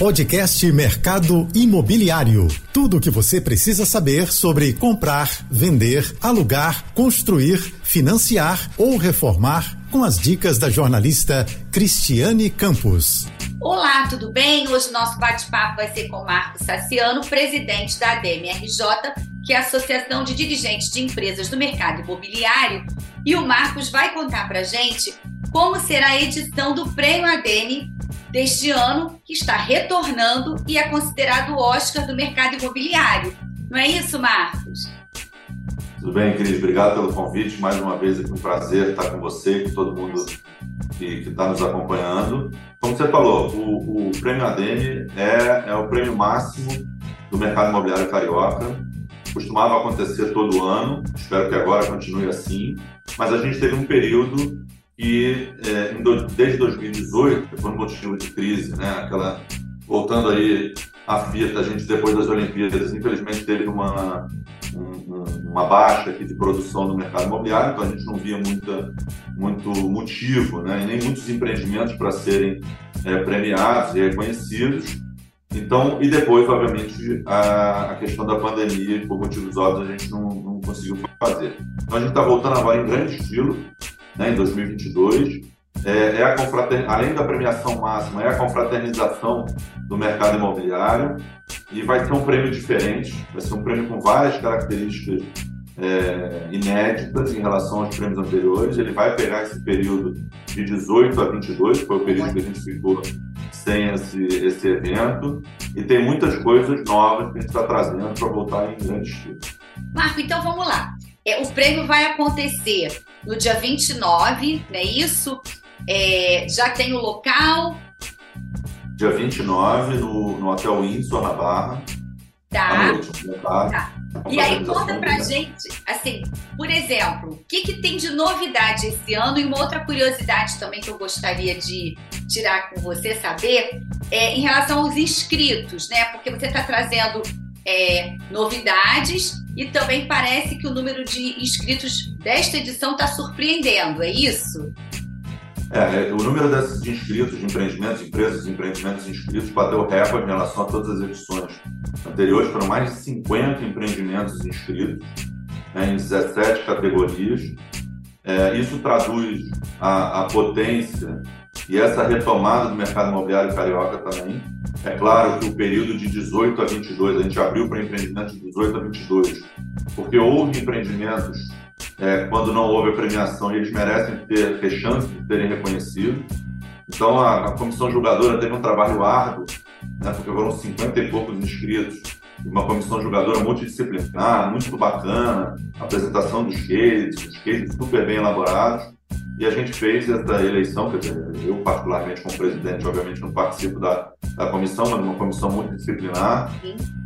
Podcast Mercado Imobiliário. Tudo o que você precisa saber sobre comprar, vender, alugar, construir, financiar ou reformar com as dicas da jornalista Cristiane Campos. Olá, tudo bem? Hoje o nosso bate-papo vai ser com Marcos Saciano, presidente da ADMRJ, que é a Associação de Dirigentes de Empresas do Mercado Imobiliário. E o Marcos vai contar para gente como será a edição do Prêmio ADM deste ano, que está retornando e é considerado o Oscar do mercado imobiliário. Não é isso, Marcos? Tudo bem, Cris? Obrigado pelo convite. Mais uma vez, é um prazer estar com você e com todo mundo que está nos acompanhando. Como você falou, o, o Prêmio ADM é, é o prêmio máximo do mercado imobiliário carioca. Costumava acontecer todo ano, espero que agora continue assim, mas a gente teve um período e é, desde 2018, por um motivo de crise, né, aquela, voltando aí à fita, a gente depois das Olimpíadas, infelizmente teve uma, um, uma baixa aqui de produção no mercado imobiliário, então a gente não via muita, muito motivo, né, nem muitos empreendimentos para serem é, premiados e reconhecidos. Então, e depois, obviamente, a, a, questão da pandemia, por motivos óbvios, a gente não, não conseguiu fazer. Então, a gente está voltando agora em grande estilo, né, em 2022. É, é a além da premiação máxima, é a confraternização do mercado imobiliário e vai ser um prêmio diferente, vai ser um prêmio com várias características é, inéditas em relação aos prêmios anteriores. Ele vai pegar esse período de 18 a 22, que foi o período que a gente ficou sem esse, esse evento, e tem muitas coisas novas que a gente está trazendo para voltar em grande estilo. Marco, então vamos lá. É, o prêmio vai acontecer no dia 29, não é isso? É, já tem o local? Dia 29, no, no Hotel Windsor, na Barra. Tá. Noite, tá. E aí conta pra gente, assim, por exemplo, o que, que tem de novidade esse ano e uma outra curiosidade também que eu gostaria de tirar com você, saber, é em relação aos inscritos, né? Porque você está trazendo é, novidades e também parece que o número de inscritos desta edição está surpreendendo, é isso? É, é, o número desses inscritos de empreendimentos, empresas empreendimentos inscritos bateu recorde em relação a todas as edições anteriores. Foram mais de 50 empreendimentos inscritos né, em 17 categorias. É, isso traduz a, a potência e essa retomada do mercado imobiliário carioca também. É claro que o período de 18 a 22, a gente abriu para empreendimentos de 18 a 22, porque houve empreendimentos é, quando não houve a premiação e eles merecem ter, ter chance de terem reconhecido. Então a, a, comissão julgadora teve um trabalho árduo, né, porque foram 50 e poucos inscritos, uma comissão julgadora multidisciplinar, muito bacana, apresentação dos cases, os cases super bem elaborados. E a gente fez essa eleição, quer dizer, eu particularmente como presidente, obviamente não participo da, da comissão, mas uma comissão multidisciplinar.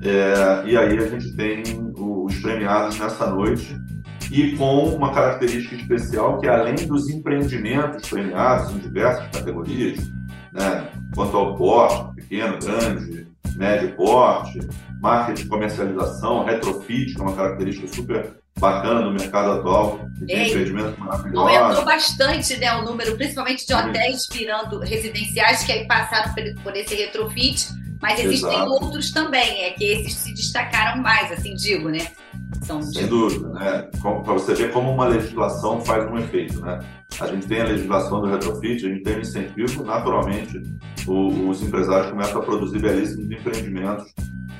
É, e aí a gente tem os premiados nessa noite e com uma característica especial que além dos empreendimentos premiados em diversas categorias, né, quanto ao porte, pequeno, grande, médio porte, marketing de comercialização, retrofit, que é uma característica super bacana no mercado atual, de Ei, empreendimentos maravilhosos. Aumentou bastante né, o número, principalmente de hotéis virando residenciais, que aí passaram por esse retrofit, mas existem Exato. outros também, é que esses se destacaram mais, assim digo, né? São Sem dúvida, né? Para você ver como uma legislação faz um efeito, né? A gente tem a legislação do retrofit, a gente tem o incentivo, naturalmente, o, os empresários começam a produzir belíssimos empreendimentos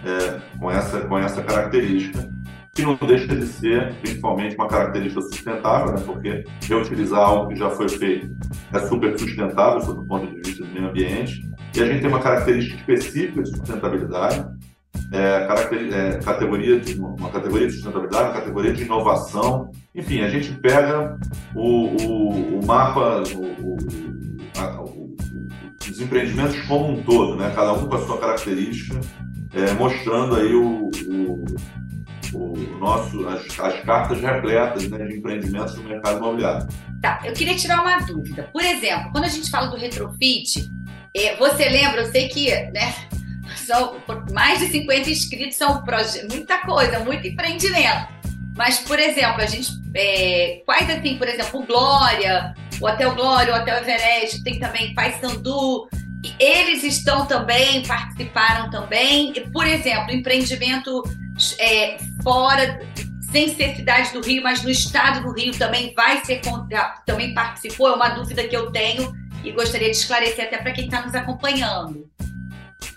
é, com, essa, com essa característica que não deixa de ser, principalmente, uma característica sustentável, né? porque reutilizar algo que já foi feito é super sustentável, sob o ponto de vista do meio ambiente, e a gente tem uma característica específica de sustentabilidade, é, é, categoria de, uma categoria de sustentabilidade, uma categoria de inovação, enfim, a gente pega o, o, o mapa, o, a, os empreendimentos como um todo, né? cada um com a sua característica, é, mostrando aí o, o nosso, as, as cartas repletas né, de empreendimentos no mercado imobiliário. Tá, eu queria tirar uma dúvida. Por exemplo, quando a gente fala do retrofit, você lembra, eu sei que né, são mais de 50 inscritos, são muita coisa, muito empreendimento. Mas, por exemplo, a gente. É, quais assim, por exemplo, o Glória, o Hotel Glória, o Hotel Everest, tem também Paysandu. eles estão também, participaram também. Por exemplo, empreendimento é, fora, sem ser cidade do Rio, mas no estado do Rio também vai ser, também participou. É uma dúvida que eu tenho e gostaria de esclarecer até para quem está nos acompanhando.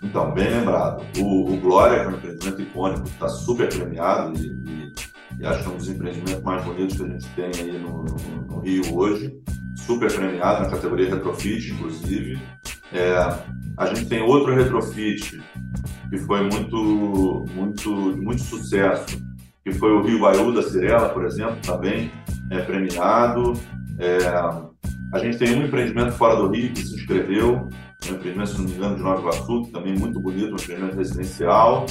Então, bem lembrado. O, o Glória, que é um empreendimento icônico, está super premiado e, e, e, acho que é um dos empreendimentos mais bonitos que a gente tem aí no, no, no Rio hoje. Super premiado na categoria Retrofit, inclusive. É, a gente tem outro retrofit que foi muito, muito, muito sucesso, que foi o Rio Baiú da Cirela, por exemplo, também é premiado. É, a gente tem um empreendimento fora do Rio que se inscreveu, um empreendimento, se não me engano, de Nova Iguaçu, que também é muito bonito, um empreendimento residencial.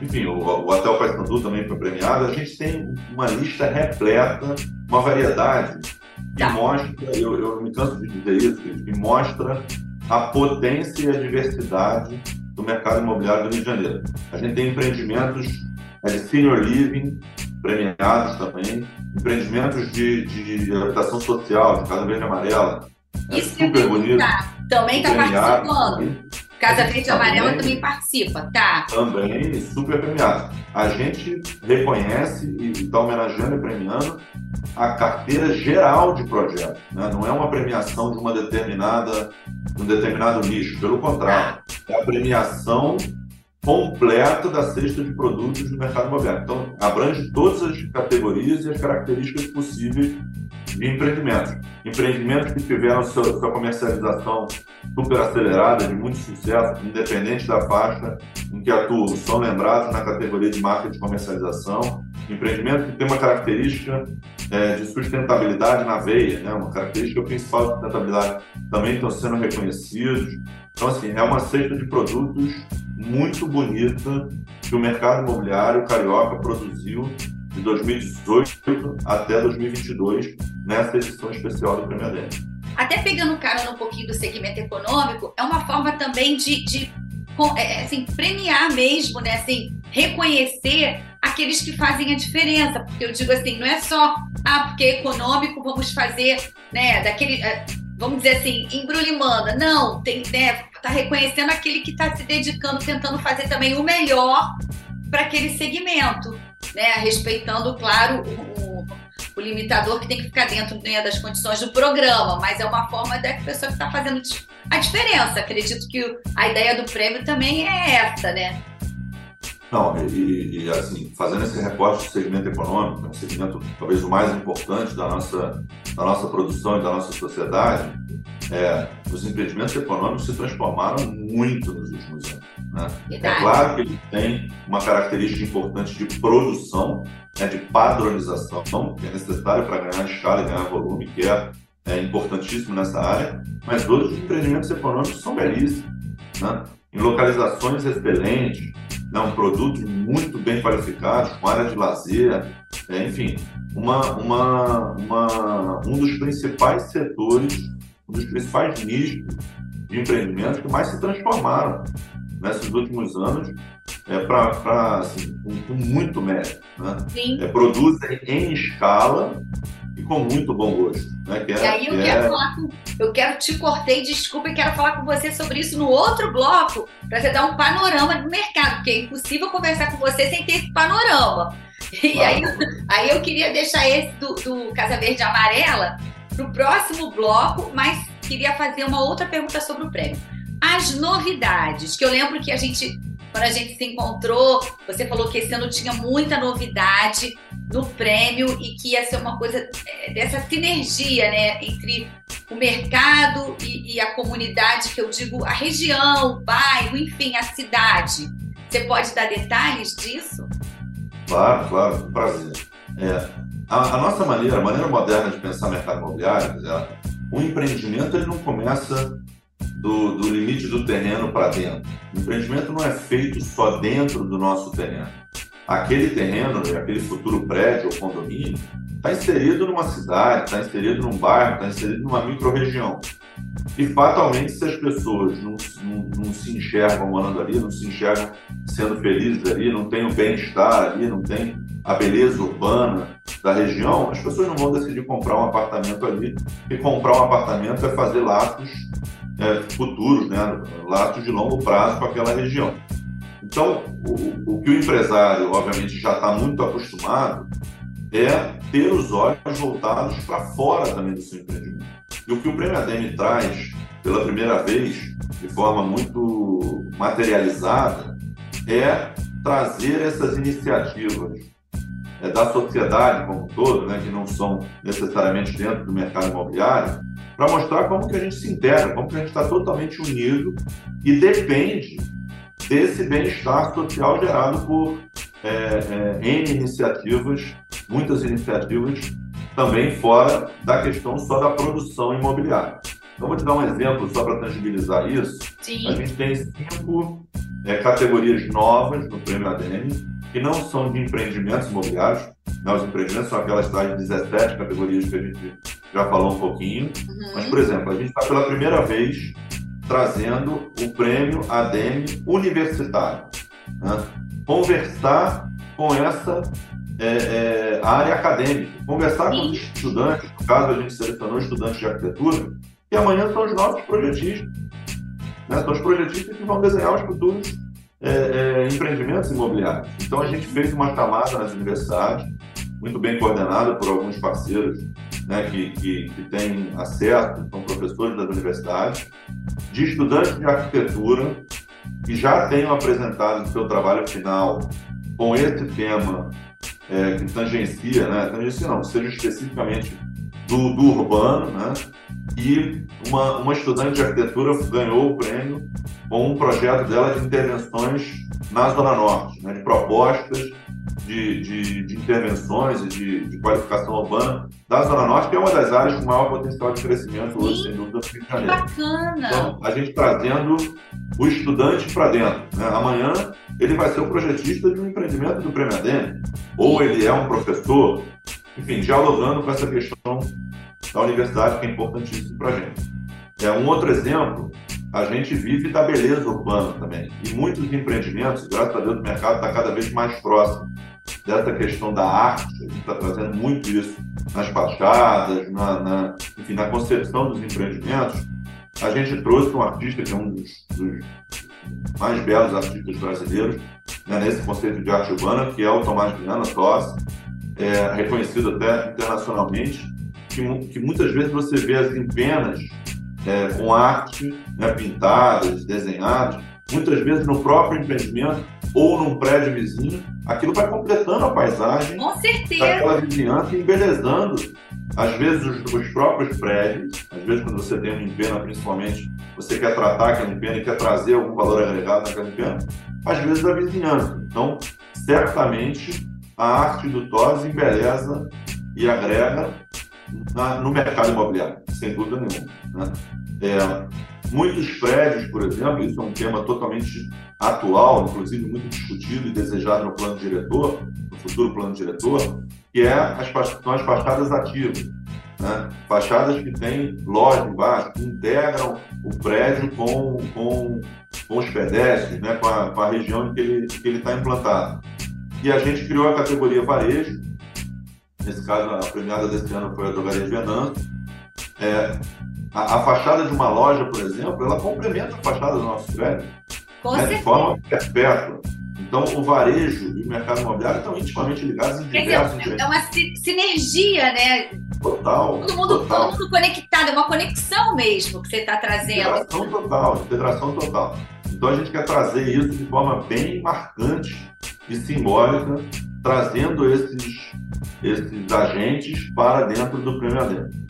Enfim, o, o Hotel Paysandu também foi premiado. A gente tem uma lista repleta, uma variedade que tá. mostra, eu, eu me canso de dizer isso, que mostra a potência e a diversidade do mercado imobiliário do Rio de Janeiro. A gente tem empreendimentos é, de senior living, premiados também, empreendimentos de, de habitação social, de Casa Verde e Amarela. É Isso super bonito. Também está participando. Casa Verde e Amarela também participa, tá? Também, super premiado. A gente reconhece e está homenageando e premiando a carteira geral de projetos. Né? Não é uma premiação de uma determinada, um determinado nicho, pelo contrário, é a premiação completa da cesta de produtos do mercado imobiliário. Então, abrange todas as categorias e as características possíveis de empreendimentos. Empreendimentos que tiveram sua, sua comercialização super acelerada, de muito sucesso, independente da faixa em que atuam, são lembrados na categoria de marca de comercialização. Empreendimentos que tem uma característica é, de sustentabilidade na veia, né? uma característica principal de sustentabilidade, também estão sendo reconhecidos. Então, assim, é uma cesta de produtos muito bonita que o mercado imobiliário carioca produziu de 2018 até 2022 nessa edição especial do Prêmio ADM. Até pegando carona um pouquinho do segmento econômico, é uma forma também de, de é, é, assim, premiar mesmo, né? Assim, reconhecer aqueles que fazem a diferença. Porque eu digo assim, não é só, ah, porque é econômico, vamos fazer, né, daquele. É, vamos dizer assim, embrulhimanda. Não, tem, né, tá reconhecendo aquele que está se dedicando, tentando fazer também o melhor para aquele segmento, né? Respeitando, claro, o, o, limitador que tem que ficar dentro né, das condições do programa, mas é uma forma da pessoa que está fazendo a diferença. Acredito que a ideia do prêmio também é essa, né? Não, e, e, assim, fazendo esse recorte do segmento econômico, um segmento talvez o mais importante da nossa, da nossa produção e da nossa sociedade, é, os empreendimentos econômicos se transformaram muito nos últimos anos. Né? É claro que ele tem uma característica importante de produção, né, de padronização, que é necessário para ganhar escala e ganhar volume, que é, é importantíssimo nessa área, mas todos os empreendimentos econômicos são belíssimos. Né? Em localizações excelentes, né, um produto muito bem qualificado, com área de lazer, é, enfim, uma, uma, uma, um dos principais setores, um dos principais nichos de empreendimentos que mais se transformaram nesses últimos anos é, para assim, com, com, muito mérito. Né? É, produzem em escala e com muito bom gosto. Né? Que é, e aí eu que quero é... falar com, eu quero te cortei, desculpa, e quero falar com você sobre isso no outro bloco, para você dar um panorama do mercado, porque é impossível conversar com você sem ter esse panorama. E claro. aí, aí eu queria deixar esse do, do Casa Verde Amarela para o próximo bloco, mas queria fazer uma outra pergunta sobre o prêmio as novidades, que eu lembro que a gente, quando a gente se encontrou, você falou que esse ano tinha muita novidade no prêmio e que ia ser uma coisa é, dessa sinergia, né, entre o mercado e, e a comunidade, que eu digo a região, o bairro, enfim, a cidade. Você pode dar detalhes disso? Claro, claro, prazer. É, a, a, nossa maneira, a maneira moderna de pensar mercado imobiliário, é, o empreendimento ele não começa do, do limite do terreno para dentro. O empreendimento não é feito só dentro do nosso terreno. Aquele terreno, aquele futuro prédio ou condomínio, está inserido numa cidade, está inserido num bairro, está inserido numa microrregião. E fatalmente, se as pessoas não, não, não, se enxergam morando ali, não se enxergam sendo felizes ali, não têm o bem-estar ali, não têm a beleza urbana da região, as pessoas não vão decidir comprar um apartamento ali. E comprar um apartamento é fazer laços é, futuros, né, laços de longo prazo com aquela região. Então, o, o que o empresário, obviamente, já está muito acostumado é ter os olhos voltados para fora também do seu empreendimento. E o que o Prêmio ADM traz pela primeira vez, de forma muito materializada, é trazer essas iniciativas é, da sociedade como um todo, né, que não são necessariamente dentro do mercado imobiliário, para mostrar como que a gente se integra, como que a gente está totalmente unido e depende desse bem-estar social gerado por é, é, N iniciativas, muitas iniciativas, também fora da questão só da produção imobiliária. Então, vou te dar um exemplo só para tangibilizar isso. Sim. A gente tem cinco é, categorias novas no Prêmio ADM, que não são de empreendimentos imobiliários. Né? Os empreendimentos são aquelas tais 17 categorias que a gente já falou um pouquinho. Uhum. Mas, por exemplo, a gente está pela primeira vez trazendo o prêmio ADM universitário. Né? Conversar com essa é, é, área acadêmica, conversar Sim. com os estudantes, no caso a gente selecionou estudantes de arquitetura, que amanhã são os nossos projetistas. Né? São os projetistas que vão desenhar os futuros é, é, empreendimentos imobiliários. Então a gente fez uma camada nas universidades, muito bem coordenada por alguns parceiros né, que, que, que têm acesso, são professores das universidades, de estudantes de arquitetura que já tenham apresentado o seu trabalho final com esse tema é, que tangencia, né, tangencia não, seja especificamente do, do urbano, né, e uma, uma estudante de arquitetura ganhou o prêmio com um projeto dela de intervenções na Zona Norte, né, de propostas de, de, de intervenções e de, de, qualificação urbana da Zona Norte, que é uma das áreas com maior potencial de crescimento hoje, sem dúvida, do Rio de Janeiro. Bacana! Então, a gente trazendo o estudante para dentro. Né? Amanhã ele vai ser o projetista de um empreendimento do Prêmio ADM, ou ele é um professor, enfim, dialogando com essa questão da universidade, que é importantíssimo para a gente. É, um outro exemplo, a gente vive da beleza urbana também. E muitos empreendimentos, graças a Deus, o mercado está cada vez mais próximo dessa questão da arte, a gente está trazendo muito isso nas fachadas, na, na, enfim, na concepção dos empreendimentos. A gente trouxe um artista que é um dos, dos mais belos artistas brasileiros né, nesse conceito de arte urbana, que é o Tomás Viana Tosse, é, reconhecido até internacionalmente, que, que muitas vezes você vê as empenas é, com arte né, pintadas, desenhadas, muitas vezes no próprio empreendimento ou num prédio vizinho, aquilo vai completando a paisagem Com certeza. daquela vizinhança e embelezando, às vezes, os, os, próprios prédios. Às vezes, quando você tem uma empena, principalmente, você quer tratar aquela empena e quer trazer algum valor agregado naquela empena, às vezes a vizinhança. Então, certamente, a arte do TOS embeleza e agrega na, no mercado imobiliário, sem dúvida nenhuma. Né? É, muitos prédios, por exemplo, isso é um tema totalmente atual, inclusive muito discutido e desejado no plano diretor, no futuro plano diretor, que é as, são as fachadas ativas. Né? Fachadas que têm loja embaixo, que integram o prédio com, com, com os pedestres, né? com, a, com a região em que ele está implantado. E a gente criou a categoria varejo, nesse caso a premiada desse ano foi a Drogaria Venâncio, é, a, a, fachada de uma loja, por exemplo, ela complementa a fachada do nosso prédio né, de forma perpétua. Então, o varejo e o mercado imobiliário estão intimamente ligados em diversos dizer, É uma sinergia, né? Total. Todo mundo, total. todo mundo conectado, é uma conexão mesmo que você está trazendo. Integração total, integração total. Então, a gente quer trazer isso de forma bem marcante e simbólica, trazendo esses, esses agentes para dentro do Prêmio Adentro.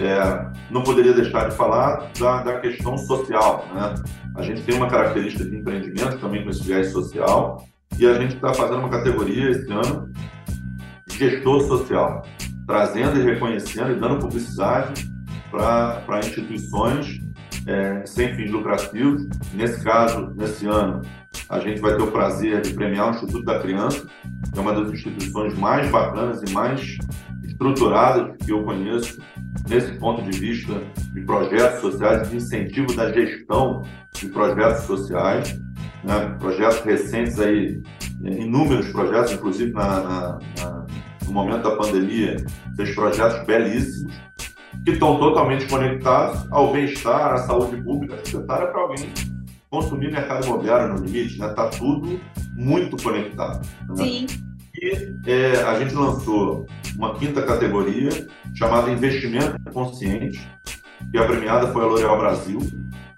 É, não poderia deixar de falar da, da questão social. Né? A gente tem uma característica de empreendimento também com esse viés social e a gente está fazendo uma categoria esse ano de gestor social, trazendo e reconhecendo e dando publicidade para instituições é, sem fins lucrativos. Nesse caso, nesse ano, a gente vai ter o prazer de premiar o Instituto da Criança, que é uma das instituições mais bacanas e mais estruturadas que eu conheço nesse ponto de vista de projetos sociais, de incentivo da gestão de projetos sociais, né? projetos recentes aí, inúmeros projetos, inclusive na, na, na, no momento da pandemia, esses projetos belíssimos, que estão totalmente conectados ao bem-estar, à saúde pública necessária para alguém consumir mercado imobiliário no limite. Está né? Tá tudo muito conectado. Né? Sim. E é, a gente lançou uma quinta categoria chamada Investimento Consciente, que a premiada foi a L'Oréal Brasil,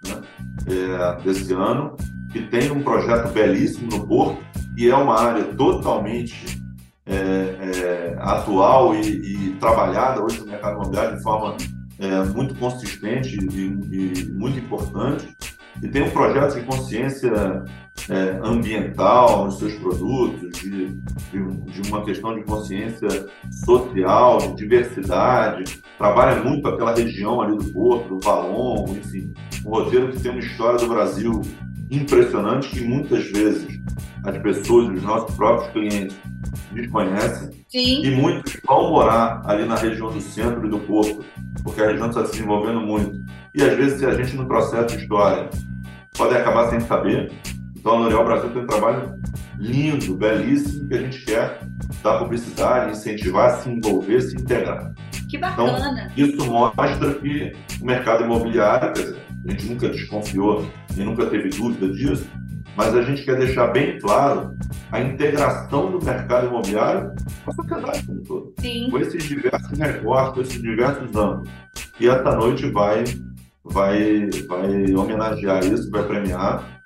né, é, desse ano, que tem um projeto belíssimo no Porto, e é uma área totalmente é, é, atual e, e, trabalhada hoje no mercado imobiliário de forma é, muito consistente e, e, muito importante. E tem um projeto de consciência é, ambiental nos seus produtos, de, de, de, uma questão de consciência social, de diversidade. Trabalha muito aquela região ali do Porto, do Valongo, enfim. Um roteiro que tem uma história do Brasil impressionante que muitas vezes as pessoas, os nossos próprios clientes, desconhecem. Sim. E muitos vão morar ali na região do centro e do Porto, porque a região está se desenvolvendo muito. E às vezes, se a gente no processo de história pode acabar sem saber. Então a L'Oréal Brasil tem um trabalho lindo, belíssimo, que a gente quer dar publicidade, incentivar, se envolver, se integrar. Que bacana! Então, isso mostra que o mercado imobiliário, quer dizer, a gente nunca desconfiou e nunca teve dúvida disso, mas a gente quer deixar bem claro a integração do mercado imobiliário com a sociedade como um todo. Sim. Com esses diversos com esses diversos âmbitos. E essa noite vai, vai, vai homenagear isso, vai premiar.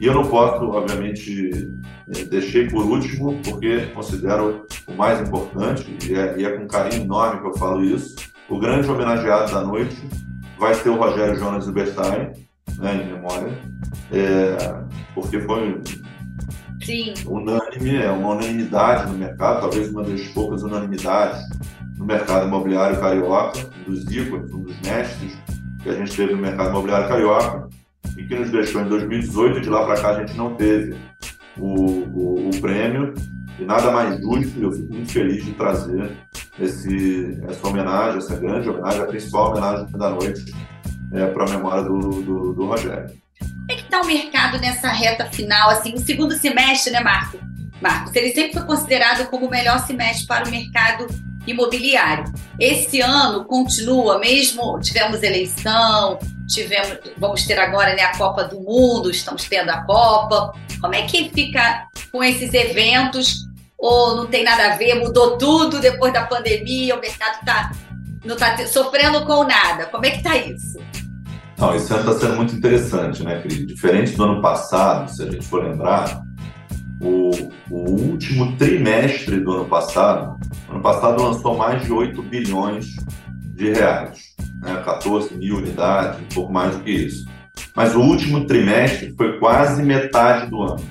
E eu não posso, obviamente, eh, deixei por último, porque considero o mais importante, e é, e é com carinho enorme que eu falo isso. O grande homenageado da noite vai ser o Rogério Jonas Uberstein, né, em memória, é, porque foi Sim. unânime, é uma unanimidade no mercado, talvez uma das poucas unanimidades no mercado imobiliário carioca, um dos ícones, um dos mestres que a gente teve no mercado imobiliário carioca e que nos deixou em 2018. De lá para cá a gente não teve o, o, o prêmio e nada mais justo. Eu fico muito feliz de trazer esse, essa homenagem, essa grande homenagem, a principal homenagem da noite é, para a memória do, do, do Rogério. Como é que está o mercado nessa reta final, assim, o segundo semestre, né, Marco? Marcos, ele sempre foi considerado como o melhor semestre para o mercado imobiliário. Esse ano continua, mesmo tivemos eleição, tivemos, vamos ter agora né, a Copa do Mundo, estamos tendo a Copa. Como é que fica com esses eventos? Ou não tem nada a ver, mudou tudo depois da pandemia, o mercado está não está sofrendo com nada. Como é que está isso? Não, ano está sendo muito interessante, né, Cris? Diferente do ano passado, se a gente for lembrar, o, o, último trimestre do ano passado, ano passado lançou mais de 8 bilhões de reais, né, 14 mil unidades, um pouco mais do que isso. Mas o último trimestre foi quase metade do ano.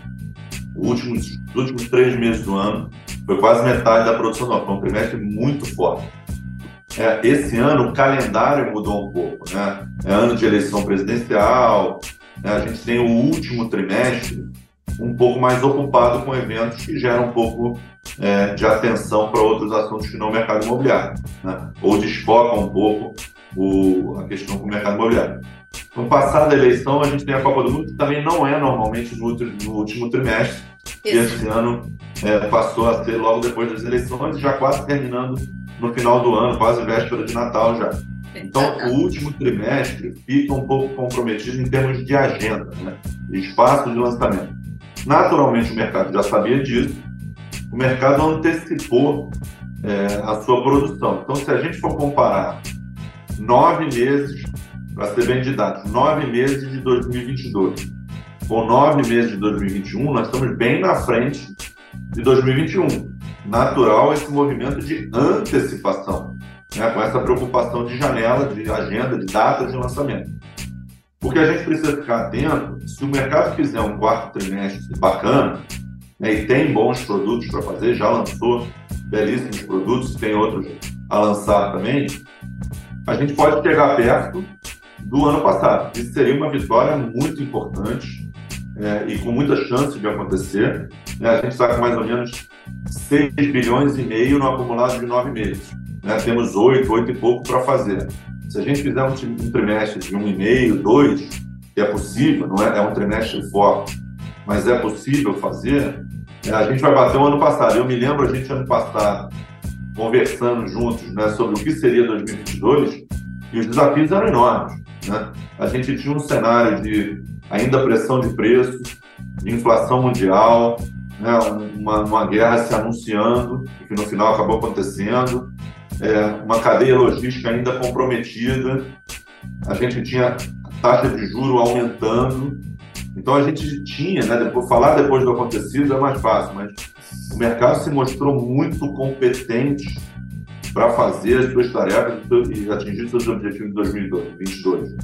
Último, os últimos três meses do ano foi quase metade da produção ano. Foi um trimestre muito forte. É, esse ano o calendário mudou um pouco, né? É ano de eleição presidencial, né? a gente tem o último trimestre um pouco mais ocupado com eventos que geram um pouco é, de atenção para outros assuntos que não o mercado imobiliário, né? ou desfocam um pouco o, a questão com o mercado imobiliário. No passado a eleição, a gente tem a Copa do Mundo, que também não é normalmente no, no último trimestre, Isso. e esse ano é, passou a ser logo depois das eleições, já quase terminando no final do ano, quase véspera de Natal já. Então, o último trimestre fica um pouco comprometido em termos de agenda, né? de espaço de lançamento. Naturalmente, o mercado já sabia disso, o mercado antecipou é, a sua produção. Então, se a gente for comparar nove meses, para ser bem didático, nove meses de 2022 com nove meses de 2021, nós estamos bem na frente de 2021. Natural esse movimento de antecipação, né, com essa preocupação de janela, de agenda, de data de lançamento. Porque a gente precisa ficar atento, se o mercado fizer um quarto trimestre bacana, né, e tem bons produtos para fazer, já lançou belíssimos produtos, tem outros a lançar também, a gente pode chegar perto do ano passado. Isso seria uma vitória muito importante é, e com muita chance de acontecer. Né? A gente está com mais ou menos 6 bilhões e meio no acumulado de nove meses. Né? Temos oito, oito e pouco para fazer. Se a gente fizer um, um trimestre de um e meio, dois, que é possível, não é, é um trimestre forte, mas é possível fazer, é, a gente vai bater o ano passado. Eu me lembro a gente ano passado conversando juntos né, sobre o que seria 2022 E os desafios eram enormes. Né? A gente tinha um cenário de ainda pressão de preços, de inflação mundial, né? uma, uma guerra se anunciando, que no final acabou acontecendo, é, uma cadeia logística ainda comprometida, a gente tinha taxa de juro aumentando, então a gente tinha, né, depois, falar depois do acontecido é mais fácil, mas o mercado se mostrou muito competente para fazer as suas tarefas e atingir seus objetivos em 2022,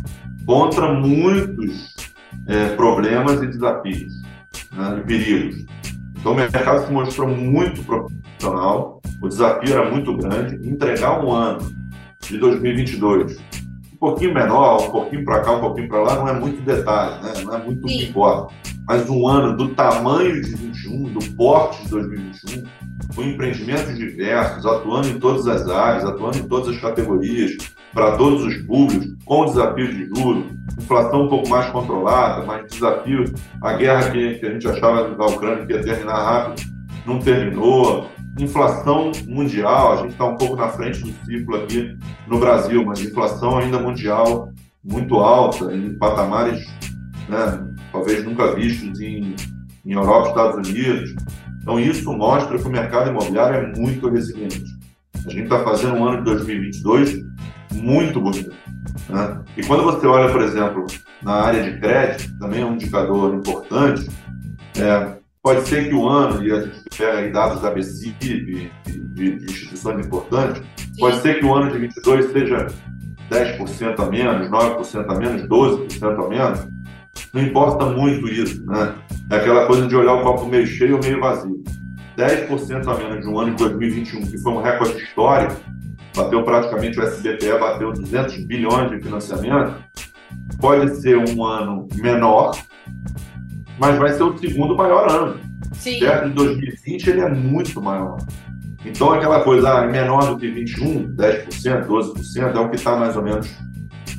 contra muitos é, problemas e desafios né, e perigos. Então o mercado se mostrou muito profissional, o desafio era muito grande, entregar um ano de 2022 um pouquinho menor, um pouquinho para cá, um pouquinho para lá, não é muito detalhe, né? não é muito o que importa. Mas um ano do tamanho de 21, do porte de 2021, com empreendimentos diversos, atuando em todas as áreas, atuando em todas as categorias, para todos os públicos, com desafio de juros, inflação um pouco mais controlada, mas desafio, a guerra que, que a gente achava da Ucrânia que ia terminar rápido, não terminou, inflação mundial, a gente está um pouco na frente do ciclo aqui no Brasil, mas inflação ainda mundial muito alta, em patamares né, talvez nunca vistos em, em Europa Estados Unidos. Então, isso mostra que o mercado imobiliário é muito resiliente. A gente está fazendo um ano de 2022 muito bonito. Né? E quando você olha, por exemplo, na área de crédito, também é um indicador importante, é, Pode ser que o ano, e a gente pega dados da BCIB, de, de, de, instituições importantes, pode ser que o ano de 22 seja 10% a menos, 9% a menos, 12% a menos. Não importa muito isso, né? É aquela coisa de olhar o copo meio cheio ou meio vazio. 10% a menos de um ano de 2021, que foi um recorde histórico, bateu praticamente o SBPE, bateu 200 bilhões de financiamento, pode ser um ano menor, mas vai ser o segundo maior ano. Sim. Perto de 2020 ele é muito maior. Então aquela coisa ah, é menor do que 21, 10%, 12%, é o que está mais ou menos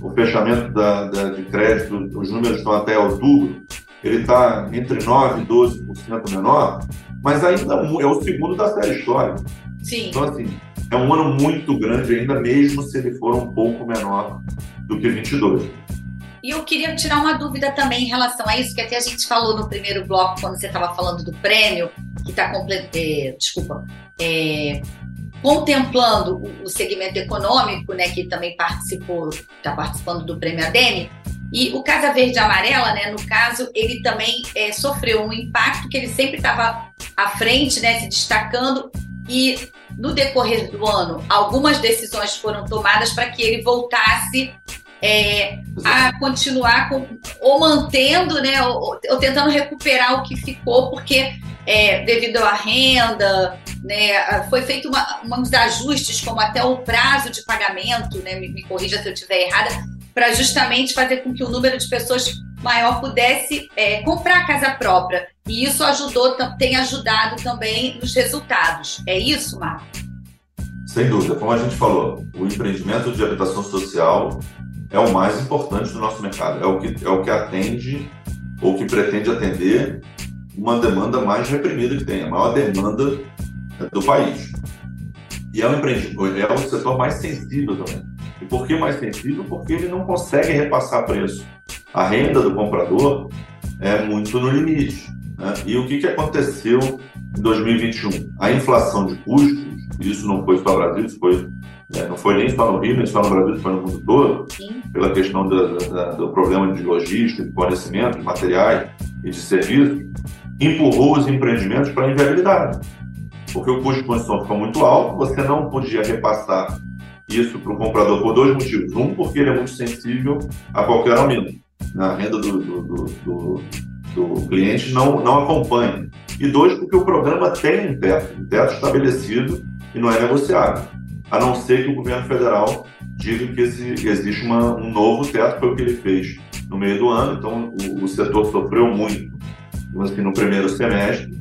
o fechamento da, da, de crédito, os números estão até outubro, ele está entre 9% e 12% menor, mas ainda é o segundo da série histórica. Sim. Então, assim, é um ano muito grande ainda, mesmo se ele for um pouco menor do que 22. E eu queria tirar uma dúvida também em relação a isso, que até a gente falou no primeiro bloco, quando você estava falando do prêmio, que está é, desculpa, é, contemplando o, segmento econômico, né, que também participou, está participando do prêmio ADEME, e o Casa Verde e Amarela, né, no caso, ele também é, sofreu um impacto que ele sempre estava à frente, né, se destacando, e no decorrer do ano, algumas decisões foram tomadas para que ele voltasse é, a continuar com, ou mantendo, né, ou, ou, tentando recuperar o que ficou, porque é, devido à renda, né, foi feito uma, uns ajustes, como até o prazo de pagamento, né, me, me corrija se eu estiver errada, para justamente fazer com que o número de pessoas maior pudesse é, comprar a casa própria. E isso ajudou, tem ajudado também nos resultados. É isso, Marco? Sem dúvida. Como a gente falou, o empreendimento de habitação social é o mais importante do nosso mercado, é o que, é o que atende ou que pretende atender uma demanda mais reprimida que tem, a maior demanda do país. E é um empreendimento, é o setor mais sensível também. E por que mais sensível? Porque ele não consegue repassar preço. A renda do comprador é muito no limite. Né? E o que, que aconteceu em 2021? A inflação de custos, isso não foi só o Brasil, isso foi é, não foi nem só no Rio, nem só no Brasil, foi no mundo todo, Sim. pela questão do, do, do problema de logística, de fornecimento de materiais e de serviços, empurrou os empreendimentos para a inviabilidade. Porque o custo de construção ficou muito alto, você não podia repassar isso para o comprador por dois motivos. Um, porque ele é muito sensível a qualquer aumento. A renda do, do, do, do, cliente não, não acompanha. E dois, porque o programa tem um teto, um teto estabelecido e não é negociável a não ser que o governo federal diga que existe uma, um novo teto, foi o que ele fez no meio do ano, então o, o setor sofreu muito assim, no primeiro semestre.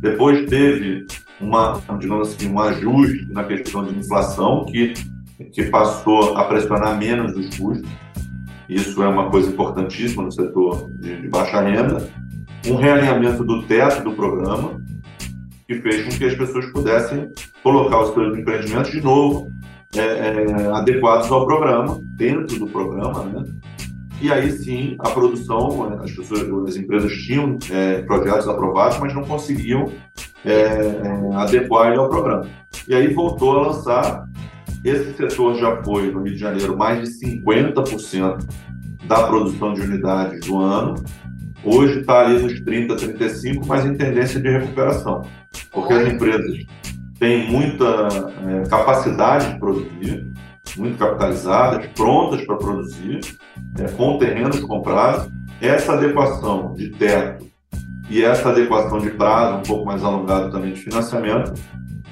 Depois teve uma, digamos assim, um ajuste na questão de inflação, que, que passou a pressionar menos os custos. Isso é uma coisa importantíssima no setor de, de baixa renda. Um realinhamento do teto do programa, que fez com que as pessoas pudessem colocar os seus empreendimentos de novo é, é, adequados ao programa, dentro do programa, né? E aí sim, a produção, as pessoas, as empresas tinham é, projetos aprovados, mas não conseguiam é, é, adequar ele ao programa. E aí voltou a lançar. Esse setor já foi, no Rio de Janeiro, mais de 50% da produção de unidades do ano. Hoje está ali nos 30, 35, mas em tendência de recuperação. Porque as empresas têm muita é, capacidade de produzir, muito capitalizadas, prontas para produzir, é, com terrenos comprados. Essa adequação de teto e essa adequação de prazo, um pouco mais alongado também de financiamento,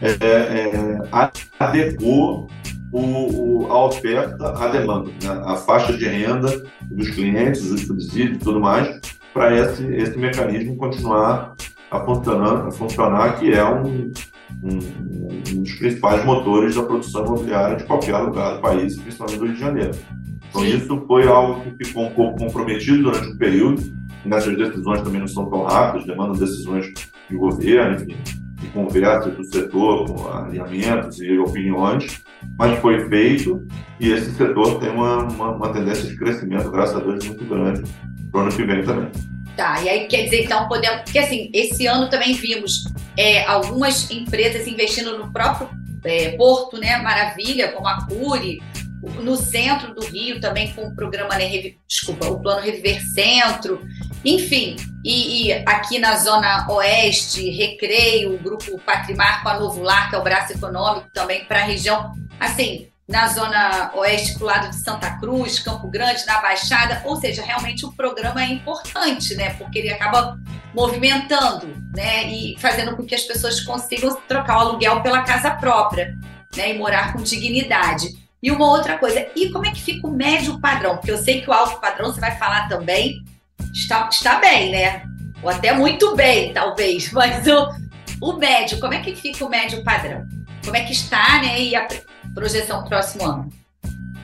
é, é, adequou o, o, a oferta à demanda, né? a faixa de renda dos clientes, os subsídios e tudo mais, para esse, esse mecanismo continuar a funcionar, a funcionar que é um, um, um, dos principais motores da produção imobiliária de qualquer lugar do país, principalmente do Rio de Janeiro. Então, isso foi algo que ficou um pouco comprometido durante o período. Nessas decisões também não são tão rápidas, demandam decisões de governo, enfim, de conversas do setor, com alinhamentos e opiniões, mas foi feito e esse setor tem uma, uma, uma tendência de crescimento, graças a Deus, muito grande para o ano que vem também. Tá, e aí quer dizer, então, podemos. Porque assim, esse ano também vimos é, algumas empresas investindo no próprio é, Porto, né? Maravilha, como a Curi, no centro do Rio também com o programa, né, desculpa, o plano Reviver Centro, enfim, e, e, aqui na zona oeste, Recreio, o grupo Patrimar com a Novo Lar, que é o braço econômico também para a região, assim, na zona oeste, pro lado de Santa Cruz, Campo Grande, na Baixada, ou seja, realmente o programa é importante, né? Porque ele acaba movimentando, né? E fazendo com que as pessoas consigam trocar o aluguel pela casa própria, né? E morar com dignidade. E uma outra coisa, e como é que fica o médio padrão? Porque eu sei que o alto padrão você vai falar também está, está bem, né? Ou até muito bem, talvez, mas o, o médio, como é que fica o médio padrão? Como é que está, né? E a projeção próximo ano?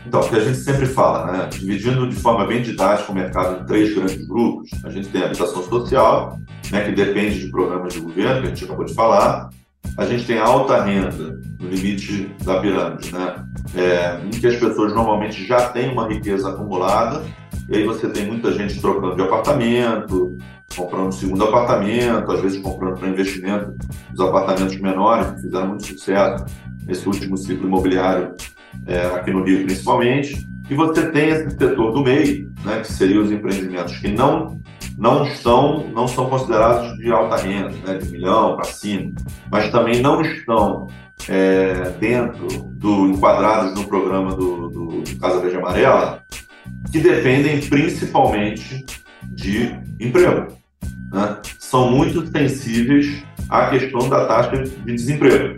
Então, o que a gente sempre fala, né? Dividindo de forma bem didática o mercado em três grandes grupos, a gente tem a habitação social, né, que depende de programas de governo, que a gente acabou de falar. A gente tem alta renda, no limite da pirâmide, né? É, em que as pessoas normalmente já têm uma riqueza acumulada, e aí você tem muita gente trocando de apartamento, comprando segundo apartamento, às vezes comprando para investimento os apartamentos menores, que fizeram muito sucesso nesse último ciclo imobiliário é, aqui no Rio principalmente. E você tem esse setor do meio, né, que seriam os empreendimentos que não não estão não são considerados de alta renda, né, de milhão para cima, mas também não estão é, dentro do enquadrados no programa do, do Casa Verde Amarela, que dependem principalmente de emprego. Né? São muito sensíveis à questão da taxa de desemprego.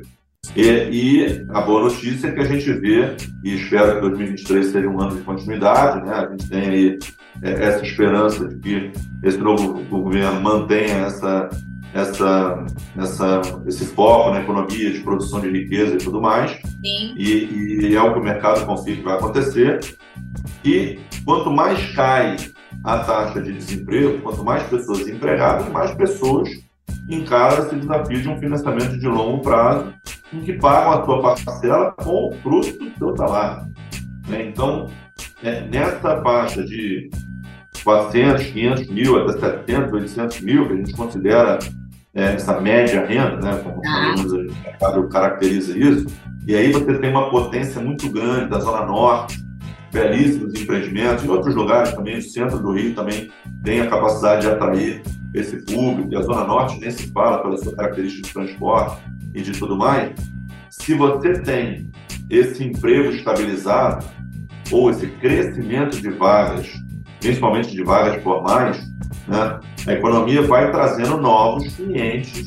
E, e, a boa notícia é que a gente vê, e espero que 2023 seja um ano de continuidade, né? a gente tem aí é, essa esperança de que esse novo governo mantenha essa, essa, essa, esse foco na economia de produção de riqueza e tudo mais. Sim. E, e é o que o mercado confia que vai acontecer. E quanto mais cai a taxa de desemprego, quanto mais pessoas empregadas, mais pessoas encaram esse desafio de um financiamento de longo prazo, que pagam a sua parcela com o fruto do seu salário. Né? Então, é, nessa faixa de 400, 500 mil, até 700, 800 mil, que a gente considera é, essa média renda, né, como ah. o mercado caracteriza isso, e aí você tem uma potência muito grande da Zona Norte, belíssimos empreendimentos, em outros lugares também, o centro do Rio também tem a capacidade de atrair esse público, e a Zona Norte nem se fala pela sua característica de transporte e de tudo mais. Se você tem esse emprego estabilizado, ou esse crescimento de vagas, principalmente de vagas formais, né, a economia vai trazendo novos clientes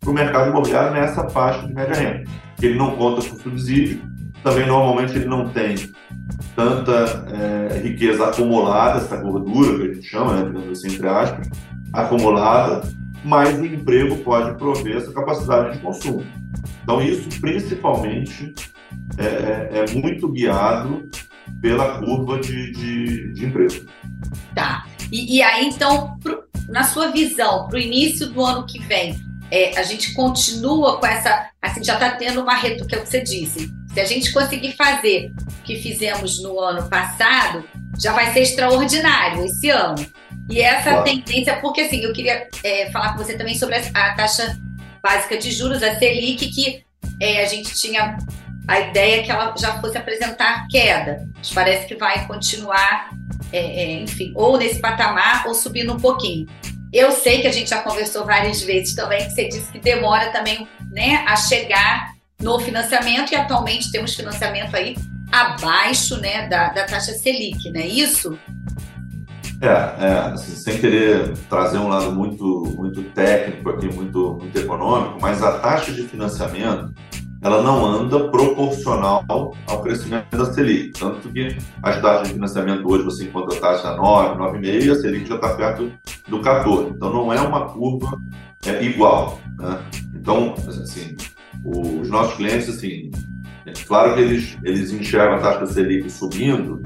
para o mercado imobiliário nessa faixa de média renda. Ele não conta com subsídio, também normalmente ele não tem tanta é, riqueza acumulada, essa gordura que a gente chama, né, assim, entre aspas, acumulada, mas o emprego pode prover essa capacidade de consumo. Então, isso principalmente é, é, é muito guiado pela curva de, de, de emprego. Tá. E, e aí, então, pro, na sua visão, para o início do ano que vem, é, a gente continua com essa. Assim, já está tendo uma retomada, que é o que você disse, Se a gente conseguir fazer o que fizemos no ano passado, já vai ser extraordinário esse ano. E essa claro. tendência, porque assim, eu queria é, falar com você também sobre a, a, taxa básica de juros, a Selic, que é, a gente tinha a ideia que ela já fosse apresentar queda. Mas parece que vai continuar, é, é, enfim, ou nesse patamar ou subindo um pouquinho. Eu sei que a gente já conversou várias vezes também, que você disse que demora também né, a chegar no financiamento e atualmente temos financiamento aí abaixo né, da, da taxa Selic, não é isso? É, é assim, sem querer trazer um lado muito, muito técnico aqui, muito, muito econômico, mas a taxa de financiamento ela não anda proporcional ao crescimento da Selic. Tanto que as taxas de financiamento hoje você encontra a taxa 9, 9,5 e a Selic já está perto do 14. Então não é uma curva é, igual. Né? Então, assim, os nossos clientes, assim, é claro que eles, eles enxergam a taxa da Selic subindo,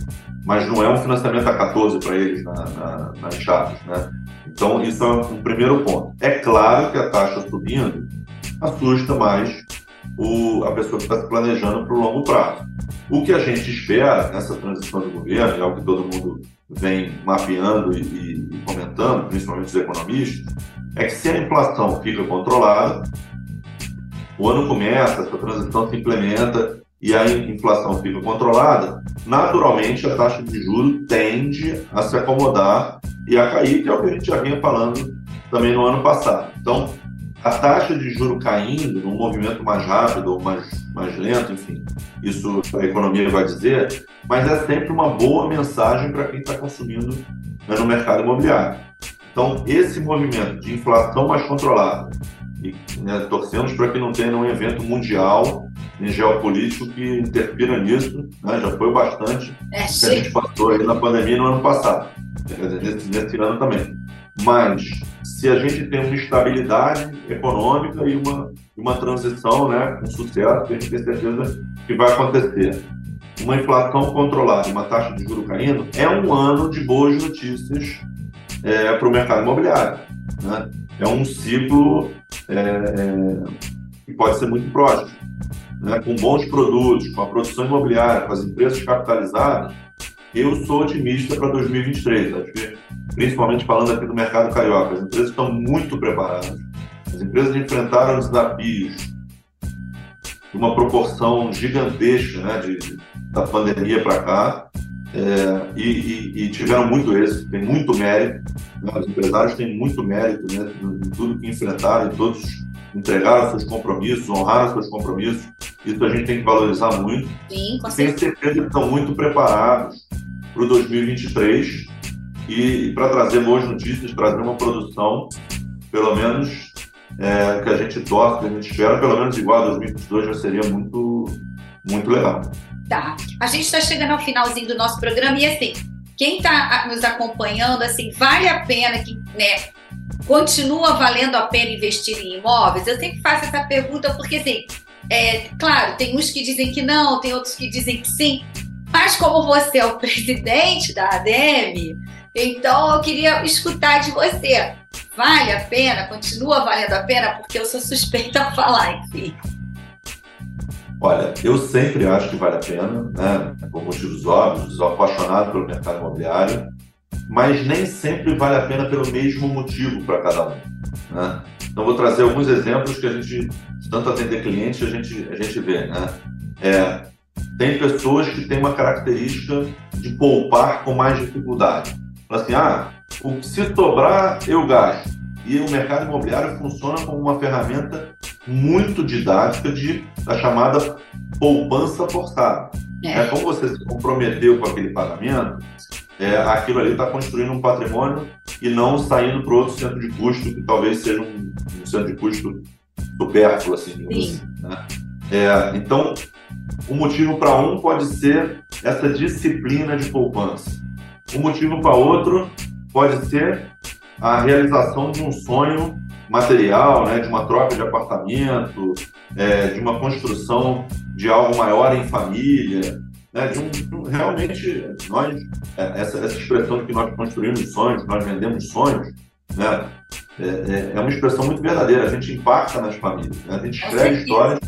mas não é um financiamento a 14 para eles na, na, nas chaves, né? Então, isso é um primeiro ponto. É claro que a taxa subindo assusta mais o, a pessoa que está se planejando para o longo prazo. O que a gente espera nessa transição do governo, é o que todo mundo vem mapeando e, e, comentando, principalmente os economistas, é que se a inflação fica controlada, o ano começa, essa transição se implementa e a inflação fica controlada, naturalmente a taxa de juros tende a se acomodar e a cair, que é o que a gente já vinha falando também no ano passado. Então, a taxa de juro caindo num movimento mais rápido ou mais, mais lento, enfim, isso a economia vai dizer, mas é sempre uma boa mensagem para quem está consumindo né, no mercado imobiliário. Então, esse movimento de inflação mais controlada, e né, torcemos para que não tenha um evento mundial em geopolítico que interfira nisso, né, já foi bastante é, que a gente passou aí na pandemia no ano passado, nesse, nesse ano também. Mas se a gente tem uma estabilidade econômica e uma, uma transição né, com sucesso, que a gente tem certeza que vai acontecer. Uma inflação controlada e uma taxa de juros caindo é um ano de boas notícias é, para o mercado imobiliário. Né? É um ciclo é, é, que pode ser muito próximo. Né? Com bons produtos, com a produção imobiliária, com as empresas capitalizadas, eu sou otimista para 2023. Acho que, principalmente falando aqui do mercado carioca, as empresas estão muito preparadas. As empresas enfrentaram desafios de uma proporção gigantesca né, de, de da pandemia para cá é, e, e, e, tiveram muito êxito, tem muito mérito. Né, os empresários têm muito mérito né, em tudo que enfrentaram, todos entregaram seus compromissos, honraram seus compromissos. Isso a gente tem que valorizar muito. Sim, com Tenho certeza que estão muito preparados para o 2023 e para trazer boas notícias, trazer uma produção, pelo menos é, que a gente torce, que a gente espera, pelo menos igual a 2022 já seria muito, muito legal. Tá. A gente está chegando ao finalzinho do nosso programa e assim, quem está nos acompanhando, assim, vale a pena que, né, continua valendo a pena investir em imóveis? Eu sempre faço essa pergunta porque, assim, é, claro, tem uns que dizem que não, tem outros que dizem que sim, mas como você é o presidente da ADEME, então eu queria escutar de você. Vale a pena? Continua valendo a pena? Porque eu sou suspeita a falar, enfim. Olha, eu sempre acho que vale a pena, né? por motivos óbvios, sou apaixonado pelo mercado imobiliário, mas nem sempre vale a pena pelo mesmo motivo para cada um. Né? Então, vou trazer alguns exemplos que a gente, tanto atender clientes, a gente, a gente vê. Né? É, tem pessoas que têm uma característica de poupar com mais dificuldade. Assim, ah, se sobrar, eu gasto. E o mercado imobiliário funciona como uma ferramenta muito didática de, da chamada poupança forçada. É. como você se comprometeu com aquele pagamento, é, aquilo ali está construindo um patrimônio e não saindo para outro centro de custo, que talvez seja um, um centro de custo supérfluo, assim, assim né? é, então, o motivo para um pode ser essa disciplina de poupança. O motivo para outro pode ser a realização de um sonho material, né, de uma troca de apartamento, é, de uma construção de algo maior em família, né, de um, realmente nós é, essa, essa expressão de que nós construímos sonhos, nós vendemos sonhos, né, é, é, é uma expressão muito verdadeira. A gente impacta nas famílias, né? a gente escreve histórias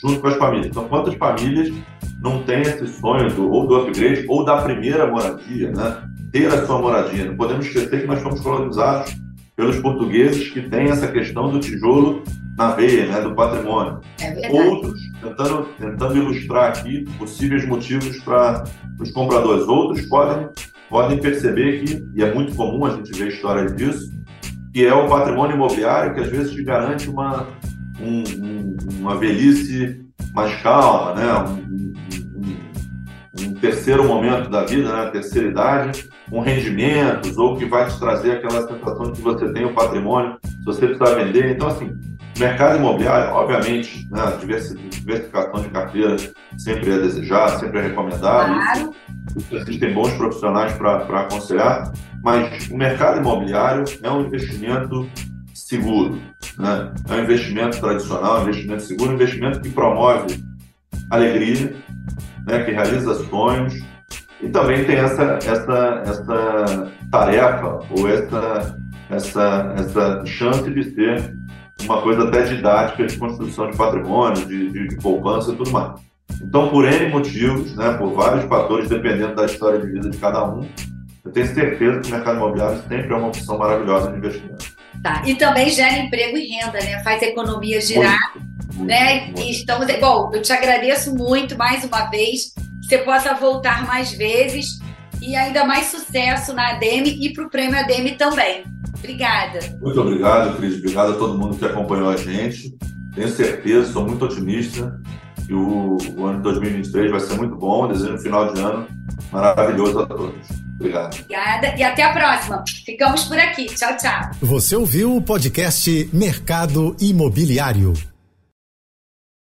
junto com as famílias. Então, quantas famílias não têm esse sonho do, ou do upgrade ou da primeira moradia, né? Ter a sua moradia. Não podemos esquecer que nós fomos colonizados pelos portugueses que têm essa questão do tijolo na veia, né, do patrimônio. É Outros, tentando, tentando ilustrar aqui possíveis motivos para os compradores. Outros podem, podem perceber que, e é muito comum a gente ver histórias disso, que é o patrimônio imobiliário que às vezes te garante uma, um, um, uma velhice mais calma, né? Um, um, terceiro momento da vida, né? terceira idade, com rendimentos, ou que vai te trazer aquela sensação de que você tem o um patrimônio, se você precisar vender. Então, assim, mercado imobiliário, obviamente, né? diversificação de carteira sempre é desejada, sempre é recomendado. Claro. Existem bons profissionais para aconselhar, mas o mercado imobiliário é um investimento seguro. Né? É um investimento tradicional, um investimento seguro, um investimento que promove alegria, né? que realiza sonhos e também tem essa, essa, essa tarefa ou essa, essa, essa chance de ser uma coisa até didática de construção de patrimônio, de, de, de poupança e tudo mais. Então, por N motivos, né, por vários fatores, dependendo da história de vida de cada um, eu tenho certeza que o mercado imobiliário sempre é uma opção maravilhosa de investimento. Tá. E também gera emprego e renda, né? Faz a economia girar. Muito, né? Muito, e estamos. Bom, eu te agradeço muito mais uma vez. Você possa voltar mais vezes e ainda mais sucesso na ADM e para o Prêmio ADM também. Obrigada. Muito obrigado, Cris. Obrigado a todo mundo que acompanhou a gente. Tenho certeza, sou muito otimista que o, o ano de 2023 vai ser muito bom. Desejo um final de ano maravilhoso a todos. Obrigado. Obrigada e até a próxima. Ficamos por aqui. Tchau, tchau. Você ouviu o podcast Mercado Imobiliário.